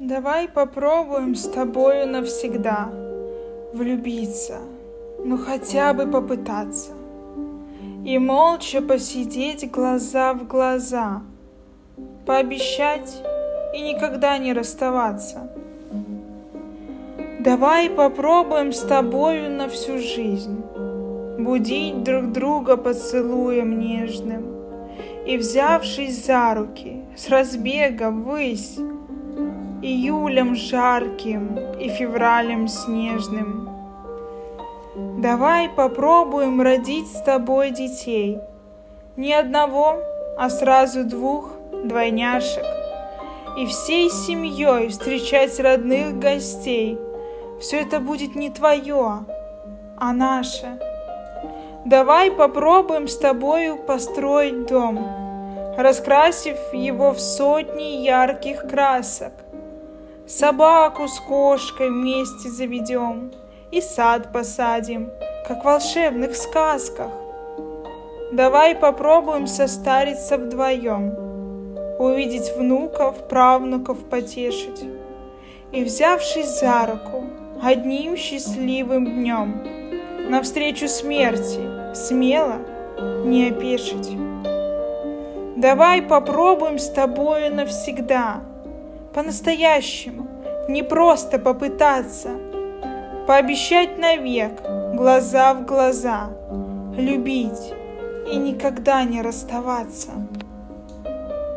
Давай попробуем с тобою навсегда влюбиться, ну хотя бы попытаться. И молча посидеть глаза в глаза, пообещать и никогда не расставаться. Давай попробуем с тобою на всю жизнь будить друг друга поцелуем нежным и, взявшись за руки, с разбега ввысь, июлем жарким и февралем снежным. Давай попробуем родить с тобой детей. Не одного, а сразу двух двойняшек. И всей семьей встречать родных гостей. Все это будет не твое, а наше. Давай попробуем с тобою построить дом, раскрасив его в сотни ярких красок. Собаку с кошкой вместе заведем и сад посадим, как в волшебных сказках. Давай попробуем состариться вдвоем, увидеть внуков, правнуков потешить. И, взявшись за руку, одним счастливым днем, навстречу смерти, смело не опешить. Давай попробуем с тобою навсегда — по-настоящему, не просто попытаться, пообещать навек, глаза в глаза, любить и никогда не расставаться.